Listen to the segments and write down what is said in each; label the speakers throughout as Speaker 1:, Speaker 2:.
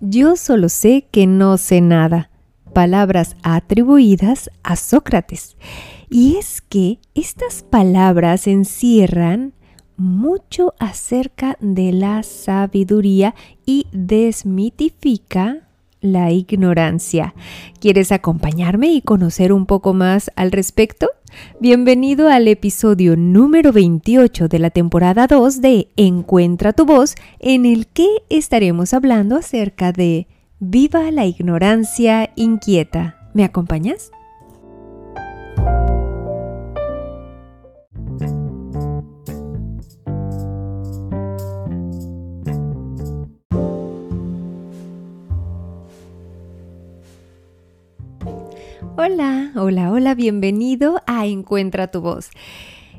Speaker 1: Yo solo sé que no sé nada. Palabras atribuidas a Sócrates. Y es que estas palabras encierran mucho acerca de la sabiduría y desmitifica la ignorancia. ¿Quieres acompañarme y conocer un poco más al respecto? Bienvenido al episodio número 28 de la temporada 2 de Encuentra tu voz, en el que estaremos hablando acerca de Viva la ignorancia inquieta. ¿Me acompañas? Hola, hola, hola, bienvenido a Encuentra tu voz.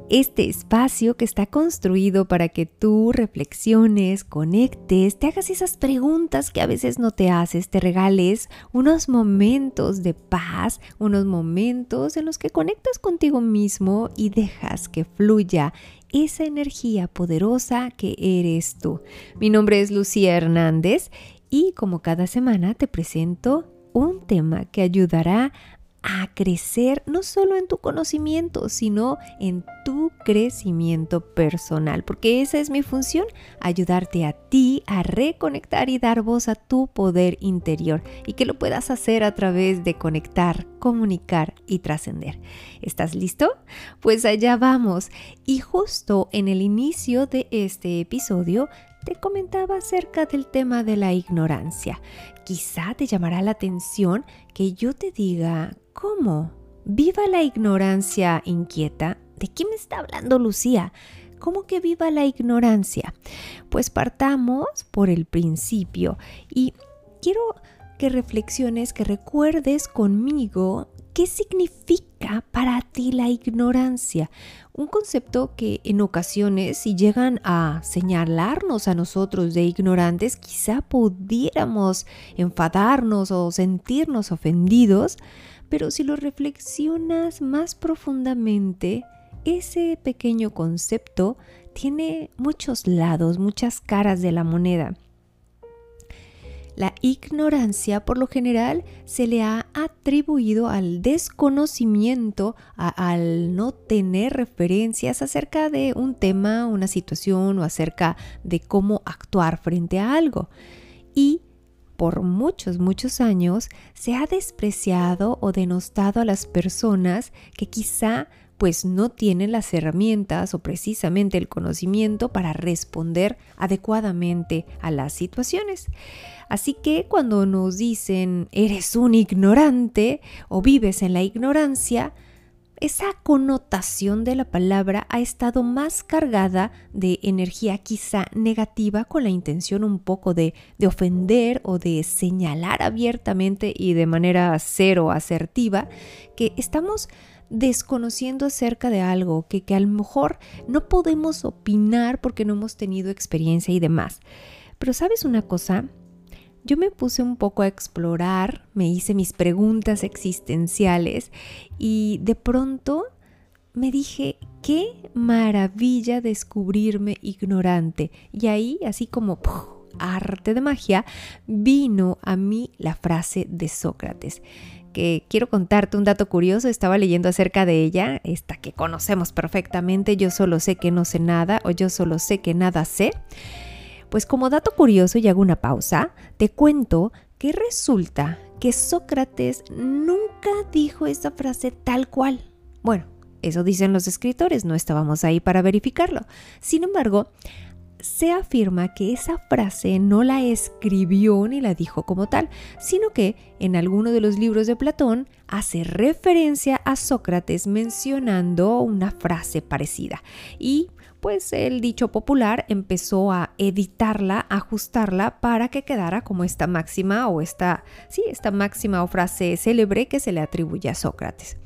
Speaker 1: Este espacio que está construido para que tú reflexiones, conectes, te hagas esas preguntas que a veces no te haces, te regales unos momentos de paz, unos momentos en los que conectas contigo mismo y dejas que fluya esa energía poderosa que eres tú. Mi nombre es Lucía Hernández y como cada semana te presento un tema que ayudará a crecer no solo en tu conocimiento, sino en tu crecimiento personal, porque esa es mi función, ayudarte a ti a reconectar y dar voz a tu poder interior y que lo puedas hacer a través de conectar, comunicar y trascender. ¿Estás listo? Pues allá vamos. Y justo en el inicio de este episodio te comentaba acerca del tema de la ignorancia. Quizá te llamará la atención que yo te diga ¿Cómo? ¿Viva la ignorancia inquieta? ¿De qué me está hablando Lucía? ¿Cómo que viva la ignorancia? Pues partamos por el principio y quiero que reflexiones, que recuerdes conmigo qué significa para ti la ignorancia. Un concepto que en ocasiones si llegan a señalarnos a nosotros de ignorantes, quizá pudiéramos enfadarnos o sentirnos ofendidos, pero si lo reflexionas más profundamente, ese pequeño concepto tiene muchos lados, muchas caras de la moneda. La ignorancia por lo general se le ha atribuido al desconocimiento, al no tener referencias acerca de un tema, una situación o acerca de cómo actuar frente a algo. Y por muchos, muchos años se ha despreciado o denostado a las personas que quizá pues no tienen las herramientas o precisamente el conocimiento para responder adecuadamente a las situaciones. Así que cuando nos dicen eres un ignorante o vives en la ignorancia, esa connotación de la palabra ha estado más cargada de energía quizá negativa con la intención un poco de, ofender o de señalar abiertamente y de manera cero asertiva que estamos desconociendo acerca de algo que, que a lo mejor no podemos opinar porque no hemos tenido experiencia y demás. Pero sabes una cosa, yo me puse un poco a explorar, me hice mis preguntas existenciales y de pronto me dije, qué maravilla descubrirme ignorante. Y ahí, así como arte de magia, vino a mí la frase de Sócrates que quiero contarte un dato curioso, estaba leyendo acerca de ella, esta que conocemos perfectamente, yo solo sé que no sé nada o yo solo sé que nada sé. Pues como dato curioso y hago una pausa, te cuento que resulta que Sócrates nunca dijo esa frase tal cual. Bueno, eso dicen los escritores, no estábamos ahí para verificarlo. Sin embargo, se afirma que esa frase no la escribió ni la dijo como tal, sino que en alguno de los libros de Platón hace referencia a Sócrates mencionando una frase parecida. Y pues el dicho popular empezó a editarla, ajustarla para que quedara como esta máxima o esta, sí, esta máxima o frase célebre que se le atribuye a Sócrates.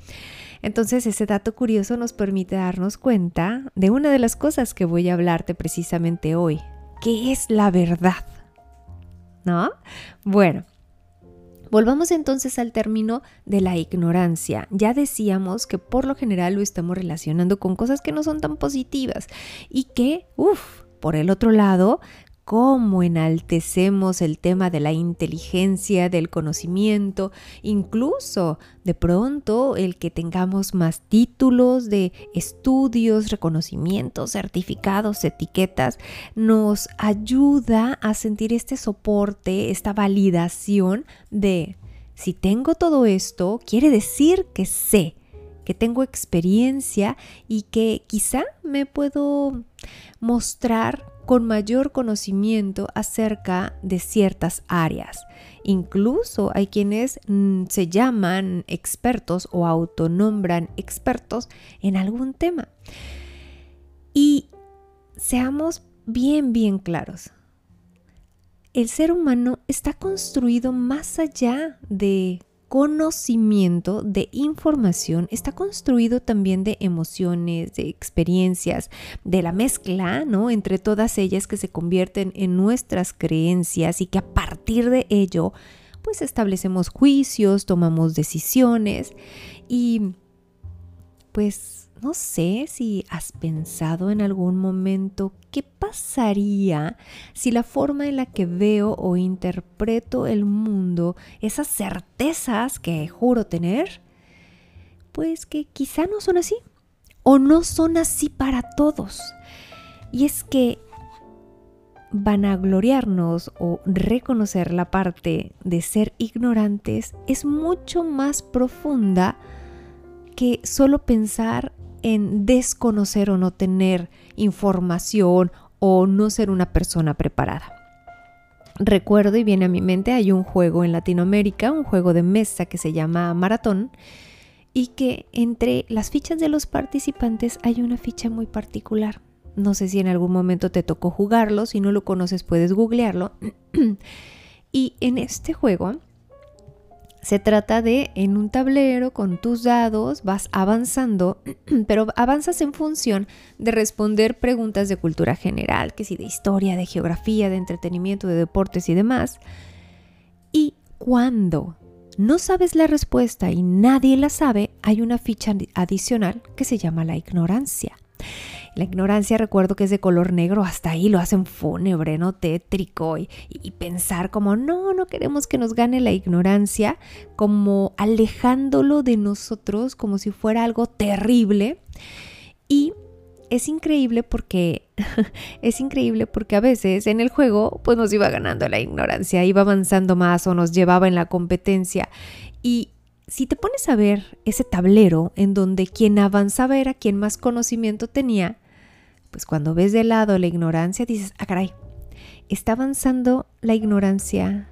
Speaker 1: Entonces ese dato curioso nos permite darnos cuenta de una de las cosas que voy a hablarte precisamente hoy, que es la verdad. ¿No? Bueno, Volvamos entonces al término de la ignorancia. Ya decíamos que por lo general lo estamos relacionando con cosas que no son tan positivas y que, uff, por el otro lado, cómo enaltecemos el tema de la inteligencia, del conocimiento, incluso de pronto el que tengamos más títulos de estudios, reconocimientos, certificados, etiquetas, nos ayuda a sentir este soporte, esta validación de si tengo todo esto, quiere decir que sé que tengo experiencia y que quizá me puedo mostrar con mayor conocimiento acerca de ciertas áreas. Incluso hay quienes mm, se llaman expertos o autonombran expertos en algún tema. Y seamos bien, bien claros. El ser humano está construido más allá de conocimiento de información está construido también de emociones, de experiencias, de la mezcla, ¿no? Entre todas ellas que se convierten en nuestras creencias y que a partir de ello, pues establecemos juicios, tomamos decisiones y pues no sé si has pensado en algún momento qué pasaría si la forma en la que veo o interpreto el mundo, esas certezas que juro tener, pues que quizá no son así o no son así para todos. Y es que vanagloriarnos o reconocer la parte de ser ignorantes es mucho más profunda que solo pensar en desconocer o no tener información o no ser una persona preparada. Recuerdo y viene a mi mente, hay un juego en Latinoamérica, un juego de mesa que se llama Maratón y que entre las fichas de los participantes hay una ficha muy particular. No sé si en algún momento te tocó jugarlo, si no lo conoces puedes googlearlo. y en este juego se trata de en un tablero con tus dados vas avanzando, pero avanzas en función de responder preguntas de cultura general, que si de historia, de geografía, de entretenimiento, de deportes y demás. Y cuando no sabes la respuesta y nadie la sabe, hay una ficha adicional que se llama la ignorancia. La ignorancia recuerdo que es de color negro, hasta ahí lo hacen fúnebre, ¿no? Tétrico y, y, pensar como, no, no queremos que nos gane la ignorancia, como alejándolo de nosotros como si fuera algo terrible. Y es increíble porque es increíble porque a veces en el juego pues nos iba ganando la ignorancia, iba avanzando más o nos llevaba en la competencia y si te pones a ver ese tablero en donde quien avanzaba era quien más conocimiento tenía, pues cuando ves de lado la ignorancia dices, ah, caray, está avanzando la ignorancia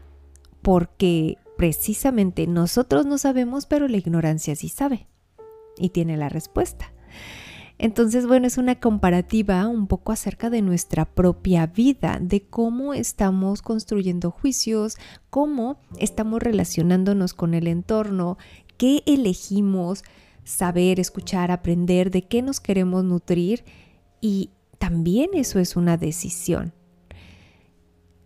Speaker 1: porque precisamente nosotros no sabemos, pero la ignorancia sí sabe y tiene la respuesta. Entonces, bueno, es una comparativa un poco acerca de nuestra propia vida, de cómo estamos construyendo juicios, cómo estamos relacionándonos con el entorno, qué elegimos saber, escuchar, aprender, de qué nos queremos nutrir y también eso es una decisión.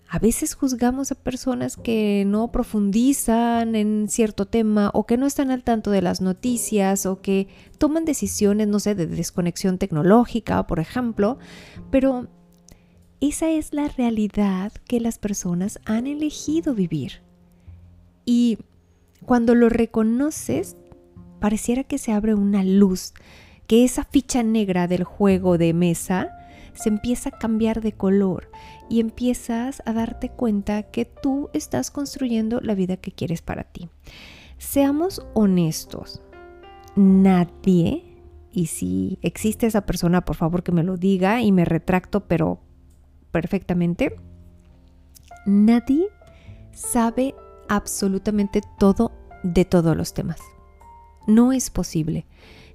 Speaker 1: A veces juzgamos a personas que no profundizan en cierto tema o que no están al tanto de las noticias o que toman decisiones, no sé, de desconexión tecnológica, por ejemplo, pero esa es la realidad que las personas han elegido vivir. Y cuando lo reconoces, pareciera que se abre una luz que esa ficha negra del juego de mesa se empieza a cambiar de color y empiezas a darte cuenta que tú estás construyendo la vida que quieres para ti. Seamos honestos, nadie, y si existe esa persona, por favor que me lo diga y me retracto, pero perfectamente, nadie sabe absolutamente todo de todos los temas. No es posible.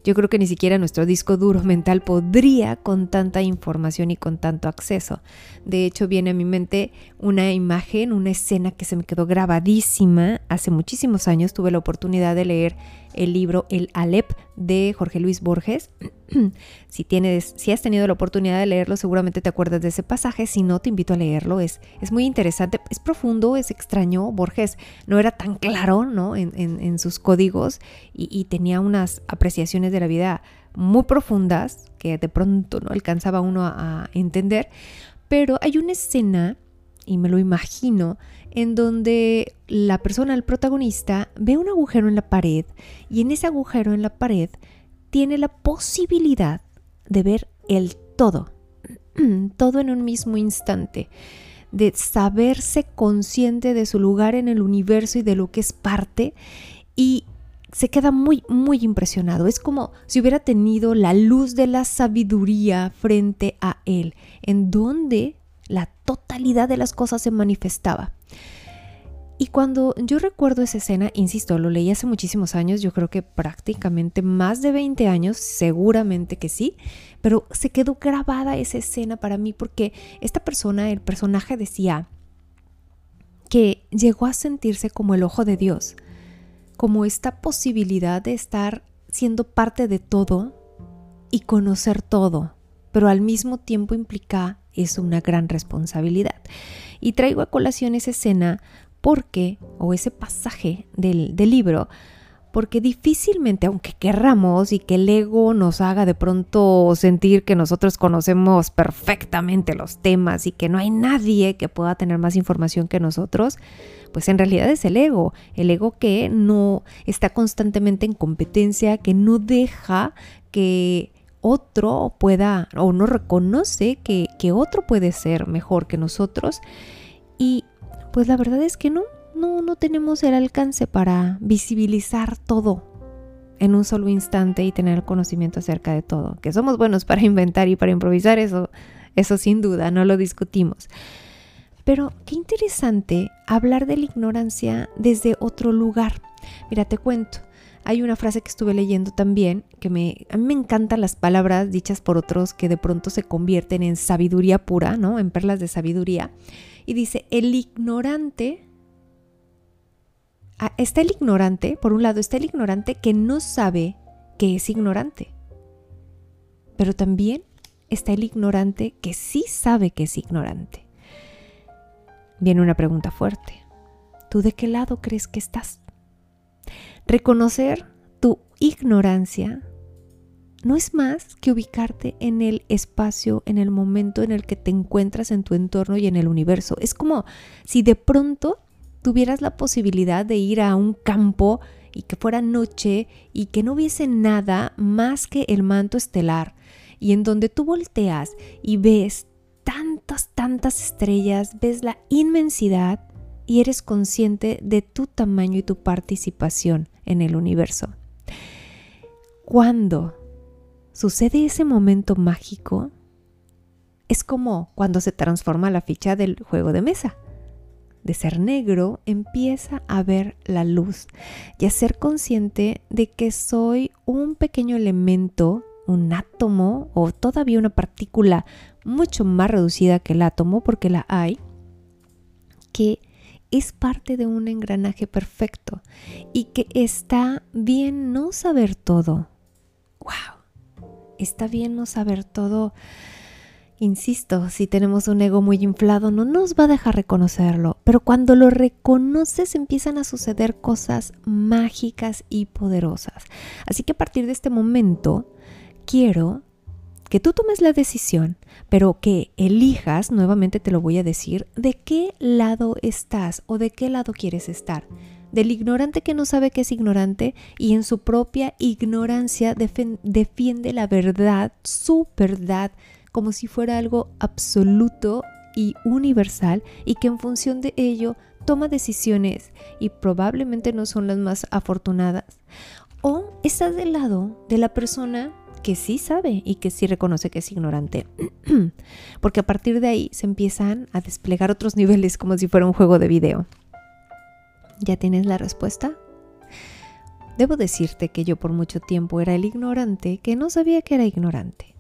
Speaker 1: Yo creo que ni siquiera nuestro disco duro mental podría con tanta información y con tanto acceso. De hecho, viene a mi mente una imagen, una escena que se me quedó grabadísima hace muchísimos años. Tuve la oportunidad de leer el libro El Alep de Jorge Luis Borges. si, tienes, si has tenido la oportunidad de leerlo, seguramente te acuerdas de ese pasaje. Si no, te invito a leerlo. Es, es muy interesante, es profundo, es extraño. Borges no era tan claro ¿no? en, en, sus códigos y, tenía unas apreciaciones de la vida muy profundas que de pronto no alcanzaba uno a, a entender. Pero hay una escena y me lo imagino, en donde la persona, el protagonista, ve un agujero en la pared y en ese agujero en la pared tiene la posibilidad de ver el todo, todo en un mismo instante, de saberse consciente de su lugar en el universo y de lo que es parte y se queda muy, muy impresionado. Es como si hubiera tenido la luz de la sabiduría frente a él, en donde la totalidad de las cosas se manifestaba. Y cuando yo recuerdo esa escena, insisto, lo leí hace muchísimos años, yo creo que prácticamente más de 20 años, seguramente que sí, pero se quedó grabada esa escena para mí porque esta persona, el personaje decía que llegó a sentirse como el ojo de Dios, como esta posibilidad de estar siendo parte de todo y conocer todo, pero al mismo tiempo implica es una gran responsabilidad. Y traigo a colación esa escena porque, o ese pasaje del, libro, porque difícilmente, aunque querramos y que el ego nos haga de pronto sentir que nosotros conocemos perfectamente los temas y que no hay nadie que pueda tener más información que nosotros, pues en realidad es el ego, el ego que no está constantemente en competencia, que no deja que otro pueda o no reconoce que, que otro puede ser mejor que nosotros y pues la verdad es que no, no, no tenemos el alcance para visibilizar todo en un solo instante y tener conocimiento acerca de todo. Que somos buenos para inventar y para improvisar, eso, eso sin duda, no lo discutimos. Pero qué interesante hablar de la ignorancia desde otro lugar. Mira, te cuento. Hay una frase que estuve leyendo también que me, a mí me encantan las palabras dichas por otros que de pronto se convierten en sabiduría pura, ¿no? En perlas de sabiduría. Y dice, el ignorante, ah, está el ignorante, por un lado está el ignorante que no sabe que es ignorante, pero también está el ignorante que sí sabe que es ignorante. Viene una pregunta fuerte. ¿Tú de qué lado crees que estás? Reconocer tu ignorancia no es más que ubicarte en el espacio, en el momento en el que te encuentras en tu entorno y en el universo. Es como si de pronto tuvieras la posibilidad de ir a un campo y que fuera noche y que no hubiese nada más que el manto estelar y en donde tú volteas y ves tantas, tantas estrellas, ves la inmensidad y eres consciente de tu tamaño y tu participación en el universo. Cuando sucede ese momento mágico, es como cuando se transforma la ficha del juego de mesa. De ser negro empieza a ver la luz y a ser consciente de que soy un pequeño elemento, un átomo o todavía una partícula mucho más reducida que el átomo, porque la hay, que es parte de un engranaje perfecto y que está bien no saber todo. ¡Wow! está bien no saber todo. Insisto, si tenemos un ego muy inflado no nos va a dejar reconocerlo, pero cuando lo reconoces empiezan a suceder cosas mágicas y poderosas. Así que a partir de este momento quiero que tú tomes la decisión, pero que elijas, nuevamente te lo voy a decir, de qué lado estás o de qué lado quieres estar del ignorante que no sabe que es ignorante y en su propia ignorancia defiende la verdad, su verdad, como si fuera algo absoluto y universal y que en función de ello toma decisiones y probablemente no son las más afortunadas. O estás del lado de la persona que sí sabe y que sí reconoce que es ignorante. Porque a partir de ahí se empiezan a desplegar otros niveles como si fuera un juego de video. ¿Ya tienes la respuesta? Debo decirte que yo por mucho tiempo era el ignorante que no sabía que era ignorante.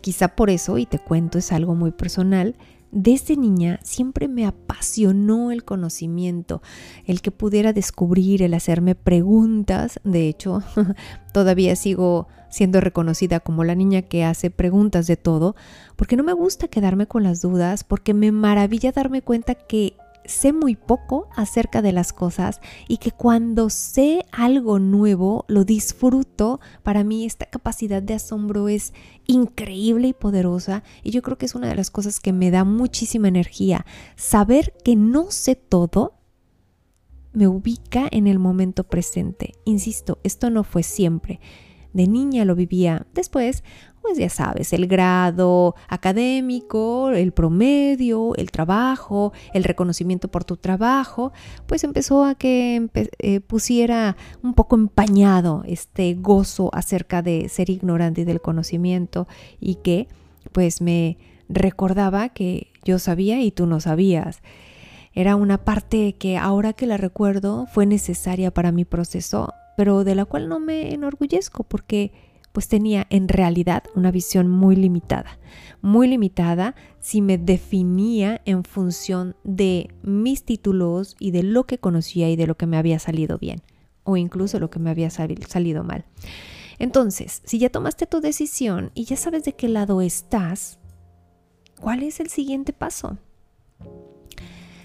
Speaker 1: Quizá por eso, y te cuento, es algo muy personal, desde niña siempre me apasionó el conocimiento, el que pudiera descubrir, el hacerme preguntas. De hecho, todavía sigo siendo reconocida como la niña que hace preguntas de todo, porque no me gusta quedarme con las dudas, porque me maravilla darme cuenta que sé muy poco acerca de las cosas y que cuando sé algo nuevo lo disfruto. Para mí esta capacidad de asombro es increíble y poderosa y yo creo que es una de las cosas que me da muchísima energía. Saber que no sé todo me ubica en el momento presente. Insisto, esto no fue siempre. De niña lo vivía. Después pues ya sabes, el grado académico, el promedio, el trabajo, el reconocimiento por tu trabajo, pues empezó a que eh, pusiera un poco empañado este gozo acerca de ser ignorante y del conocimiento y que pues me recordaba que yo sabía y tú no sabías. Era una parte que ahora que la recuerdo fue necesaria para mi proceso, pero de la cual no me enorgullezco porque pues tenía en realidad una visión muy limitada, muy limitada si me definía en función de mis títulos y de lo que conocía y de lo que me había salido bien o incluso lo que me había salido mal. Entonces, si ya tomaste tu decisión y ya sabes de qué lado estás, ¿cuál es el siguiente paso?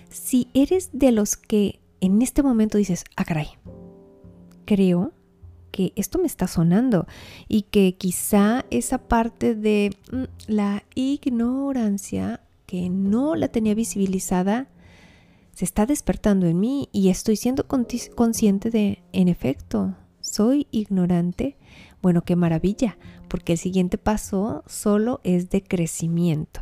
Speaker 1: Si eres de los que en este momento dices, ah, caray, creo que esto me está sonando y que quizá esa parte de mm, la ignorancia que no la tenía visibilizada se está despertando en mí y estoy siendo consciente de, en efecto, soy ignorante. Bueno, qué maravilla, porque el siguiente paso solo es de crecimiento.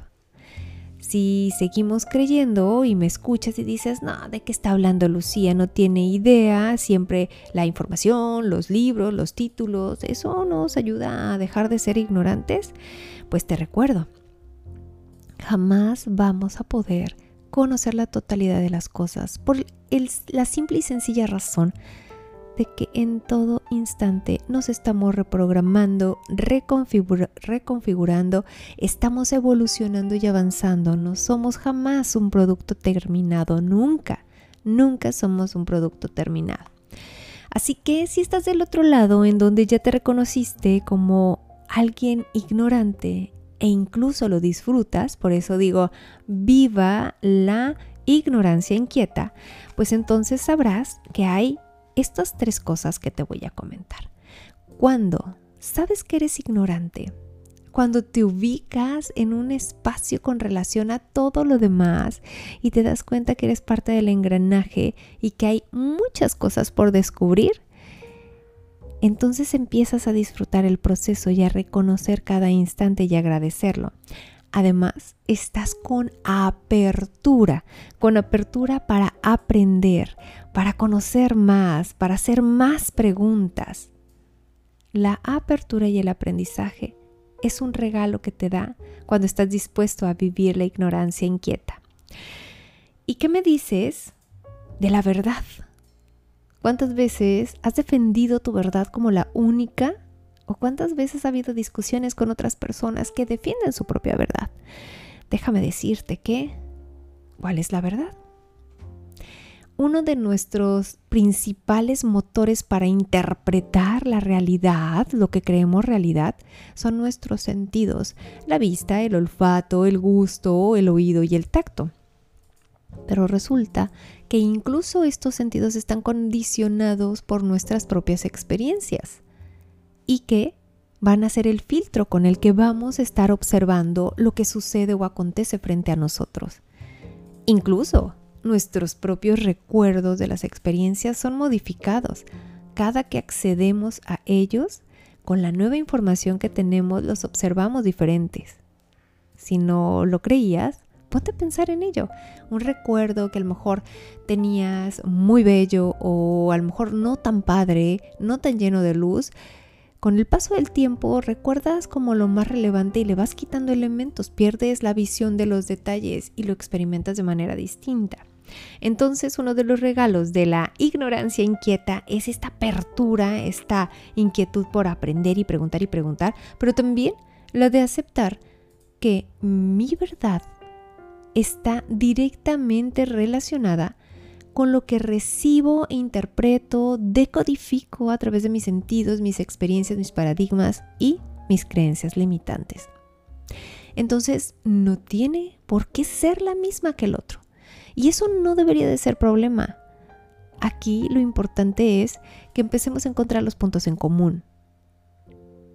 Speaker 1: Si seguimos creyendo y me escuchas y dices, no, ¿de qué está hablando Lucía? No tiene idea, siempre la información, los libros, los títulos, eso nos ayuda a dejar de ser ignorantes, pues te recuerdo, jamás vamos a poder conocer la totalidad de las cosas por la simple y sencilla razón de que en todo instante nos estamos reprogramando, reconfigurando, estamos evolucionando y avanzando. No somos jamás un producto terminado, nunca, nunca somos un producto terminado. Así que si estás del otro lado, en donde ya te reconociste como alguien ignorante e incluso lo disfrutas, por eso digo, viva la ignorancia inquieta, pues entonces sabrás que hay estas tres cosas que te voy a comentar. Cuando sabes que eres ignorante, cuando te ubicas en un espacio con relación a todo lo demás y te das cuenta que eres parte del engranaje y que hay muchas cosas por descubrir, entonces empiezas a disfrutar el proceso y a reconocer cada instante y agradecerlo. Además, estás con apertura, con apertura para aprender, para conocer más, para hacer más preguntas. La apertura y el aprendizaje es un regalo que te da cuando estás dispuesto a vivir la ignorancia inquieta. ¿Y qué me dices de la verdad? ¿Cuántas veces has defendido tu verdad como la única ¿O cuántas veces ha habido discusiones con otras personas que defienden su propia verdad? Déjame decirte que, ¿cuál es la verdad? Uno de nuestros principales motores para interpretar la realidad, lo que creemos realidad, son nuestros sentidos, la vista, el olfato, el gusto, el oído y el tacto. Pero resulta que incluso estos sentidos están condicionados por nuestras propias experiencias y que van a ser el filtro con el que vamos a estar observando lo que sucede o acontece frente a nosotros. Incluso nuestros propios recuerdos de las experiencias son modificados cada que accedemos a ellos. Con la nueva información que tenemos los observamos diferentes. Si no lo creías, ponte a pensar en ello. Un recuerdo que a lo mejor tenías muy bello o a lo mejor no tan padre, no tan lleno de luz, con el paso del tiempo recuerdas como lo más relevante y le vas quitando elementos, pierdes la visión de los detalles y lo experimentas de manera distinta. Entonces uno de los regalos de la ignorancia inquieta es esta apertura, esta inquietud por aprender y preguntar y preguntar, pero también la de aceptar que mi verdad está directamente relacionada con lo que recibo, interpreto, decodifico a través de mis sentidos, mis experiencias, mis paradigmas y mis creencias limitantes. Entonces, no tiene por qué ser la misma que el otro. Y eso no debería de ser problema. Aquí lo importante es que empecemos a encontrar los puntos en común.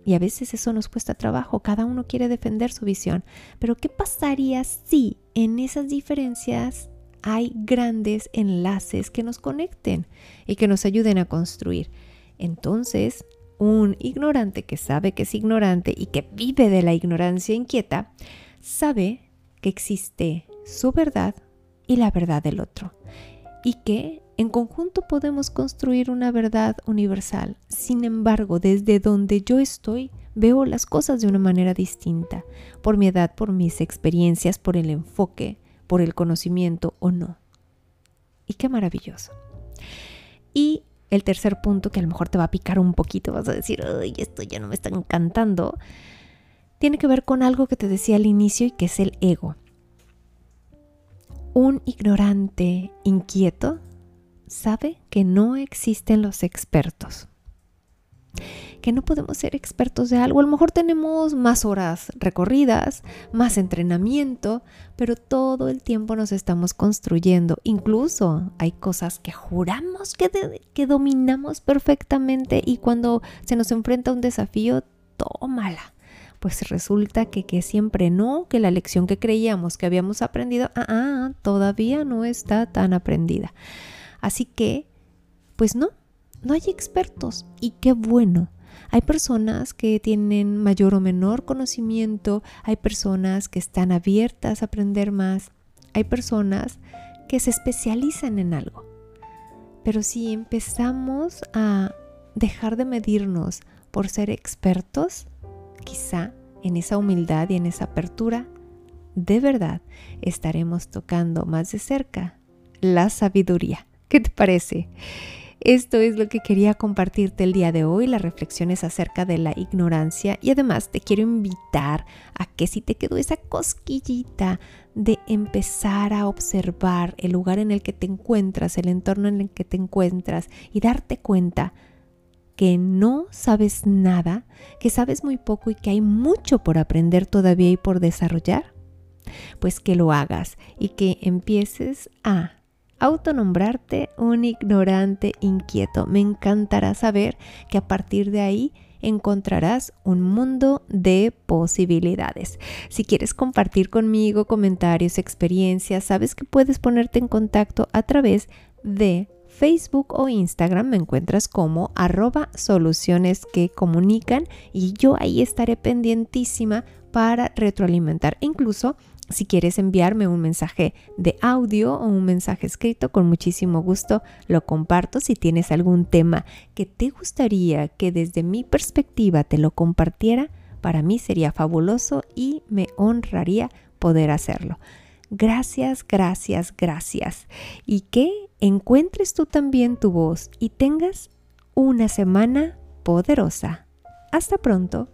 Speaker 1: Y a veces eso nos cuesta trabajo, cada uno quiere defender su visión. Pero ¿qué pasaría si en esas diferencias hay grandes enlaces que nos conecten y que nos ayuden a construir? Entonces, un ignorante que sabe que es ignorante y que vive de la ignorancia inquieta, sabe que existe su verdad y la verdad del otro. Y que en conjunto podemos construir una verdad universal. Sin embargo, desde donde yo estoy, veo las cosas de una manera distinta, por mi edad, por mis experiencias, por el enfoque, por el conocimiento o no. Y qué maravilloso. Y el tercer punto, que a lo mejor te va a picar un poquito, vas a decir, ay, esto ya no me está encantando, tiene que ver con algo que te decía al inicio y que es el ego. Un ignorante inquieto sabe que no existen los expertos que no podemos ser expertos de algo. A lo mejor tenemos más horas recorridas, más entrenamiento, pero todo el tiempo nos estamos construyendo. Incluso hay cosas que juramos que, que dominamos perfectamente y cuando se nos enfrenta un desafío, tómala. Pues resulta que, que siempre no, que la lección que creíamos que habíamos aprendido, ah, ah, todavía no está tan aprendida. Así que, pues no, no hay expertos y qué bueno. Hay personas que tienen mayor o menor conocimiento, hay personas que están abiertas a aprender más, hay personas que se especializan en algo. Pero si empezamos a dejar de medirnos por ser expertos, quizá en esa humildad y en esa apertura, de verdad estaremos tocando más de cerca la sabiduría. ¿Qué te parece? Esto es lo que quería compartirte el día de hoy, las reflexiones acerca de la ignorancia. Y además te quiero invitar a que si te quedó esa cosquillita de empezar a observar el lugar en el que te encuentras, el entorno en el que te encuentras y darte cuenta que no sabes nada, que sabes muy poco y que hay mucho por aprender todavía y por desarrollar, pues que lo hagas y que empieces a autonombrarte un ignorante inquieto. Me encantará saber que a partir de ahí encontrarás un mundo de posibilidades. Si quieres compartir conmigo comentarios, experiencias, sabes que puedes ponerte en contacto a través de Facebook o Instagram me encuentras como arroba soluciones que comunican y yo ahí estaré pendientísima para retroalimentar. Incluso si quieres enviarme un mensaje de audio o un mensaje escrito, con muchísimo gusto lo comparto. Si tienes algún tema que te gustaría que desde mi perspectiva te lo compartiera, para mí sería fabuloso y me honraría poder hacerlo. Gracias, gracias, gracias. Y que encuentres tú también tu voz y tengas una semana poderosa. Hasta pronto.